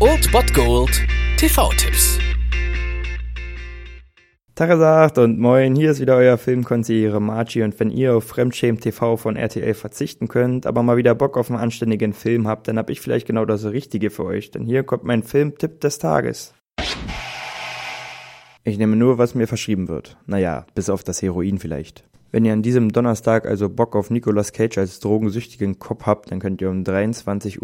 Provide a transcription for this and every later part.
Old Bot Gold TV-Tipps. Tagesacht und moin, hier ist wieder euer Filmkonsigliere Margie und wenn ihr auf Fremdschämen TV von RTL verzichten könnt, aber mal wieder Bock auf einen anständigen Film habt, dann hab ich vielleicht genau das Richtige für euch, denn hier kommt mein Filmtipp des Tages. Ich nehme nur, was mir verschrieben wird. Naja, bis auf das Heroin vielleicht. Wenn ihr an diesem Donnerstag also Bock auf Nicolas Cage als drogensüchtigen Cop habt, dann könnt ihr um 23.45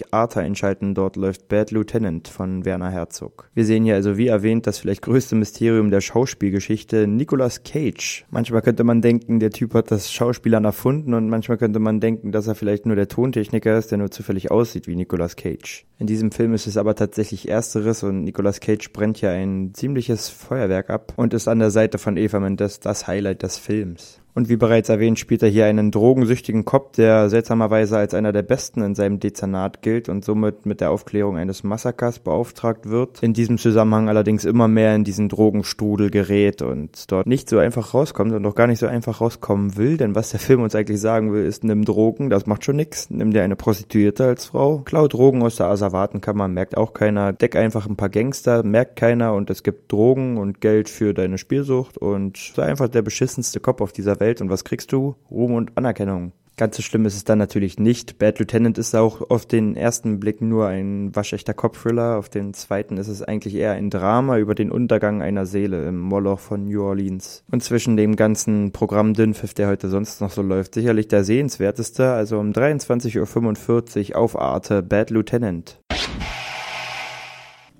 Uhr Arte einschalten. Dort läuft Bad Lieutenant von Werner Herzog. Wir sehen hier also wie erwähnt das vielleicht größte Mysterium der Schauspielgeschichte, Nicolas Cage. Manchmal könnte man denken, der Typ hat das Schauspielern erfunden und manchmal könnte man denken, dass er vielleicht nur der Tontechniker ist, der nur zufällig aussieht wie Nicolas Cage. In diesem Film ist es aber tatsächlich ersteres und Nicolas Cage brennt hier ein ziemliches Feuerwerk ab und ist an der Seite von Eva Mendes das Highlight des Films. Films. Und wie bereits erwähnt, spielt er hier einen drogensüchtigen Cop, der seltsamerweise als einer der besten in seinem Dezernat gilt und somit mit der Aufklärung eines Massakers beauftragt wird. In diesem Zusammenhang allerdings immer mehr in diesen Drogenstrudel gerät und dort nicht so einfach rauskommt und auch gar nicht so einfach rauskommen will, denn was der Film uns eigentlich sagen will, ist, nimm Drogen, das macht schon nix. Nimm dir eine Prostituierte als Frau, klau Drogen aus der Asservatenkammer, merkt auch keiner, deck einfach ein paar Gangster, merkt keiner. Und es gibt Drogen und Geld für deine Spielsucht. Und sei einfach der beschissenste Cop auf dieser Welt und was kriegst du? Ruhm und Anerkennung. Ganz so schlimm ist es dann natürlich nicht. Bad Lieutenant ist auch auf den ersten Blick nur ein waschechter Cop-Thriller. Auf den zweiten ist es eigentlich eher ein Drama über den Untergang einer Seele im Moloch von New Orleans. Und zwischen dem ganzen Programm Dünnpfiff, der heute sonst noch so läuft, sicherlich der sehenswerteste, also um 23.45 Uhr auf Arte Bad Lieutenant.